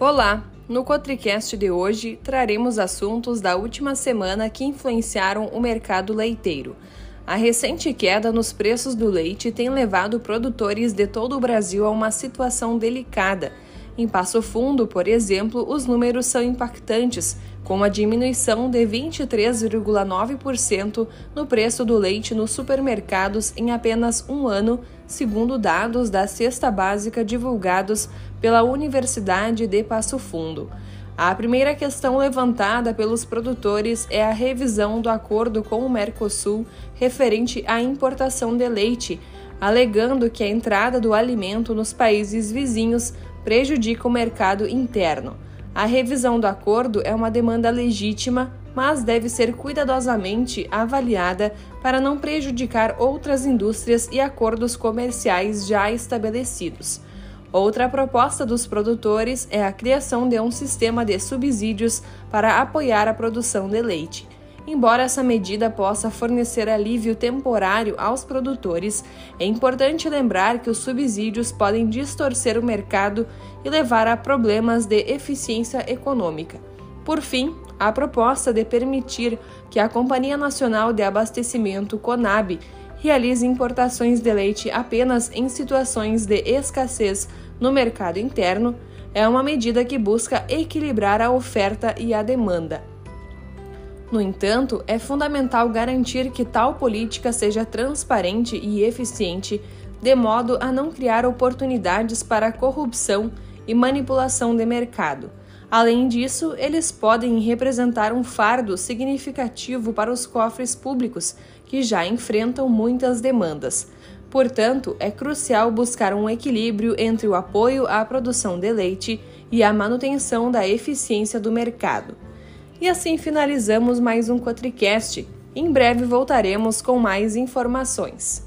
Olá! No Cotricast de hoje traremos assuntos da última semana que influenciaram o mercado leiteiro. A recente queda nos preços do leite tem levado produtores de todo o Brasil a uma situação delicada. Em Passo Fundo, por exemplo, os números são impactantes, com uma diminuição de 23,9% no preço do leite nos supermercados em apenas um ano, segundo dados da cesta básica divulgados pela Universidade de Passo Fundo. A primeira questão levantada pelos produtores é a revisão do acordo com o Mercosul referente à importação de leite, alegando que a entrada do alimento nos países vizinhos prejudica o mercado interno. A revisão do acordo é uma demanda legítima, mas deve ser cuidadosamente avaliada para não prejudicar outras indústrias e acordos comerciais já estabelecidos. Outra proposta dos produtores é a criação de um sistema de subsídios para apoiar a produção de leite. Embora essa medida possa fornecer alívio temporário aos produtores, é importante lembrar que os subsídios podem distorcer o mercado e levar a problemas de eficiência econômica. Por fim, a proposta de permitir que a Companhia Nacional de Abastecimento, CONAB, realize importações de leite apenas em situações de escassez no mercado interno é uma medida que busca equilibrar a oferta e a demanda. No entanto, é fundamental garantir que tal política seja transparente e eficiente, de modo a não criar oportunidades para corrupção e manipulação de mercado. Além disso, eles podem representar um fardo significativo para os cofres públicos, que já enfrentam muitas demandas. Portanto, é crucial buscar um equilíbrio entre o apoio à produção de leite e a manutenção da eficiência do mercado. E assim finalizamos mais um Cotricast. Em breve voltaremos com mais informações.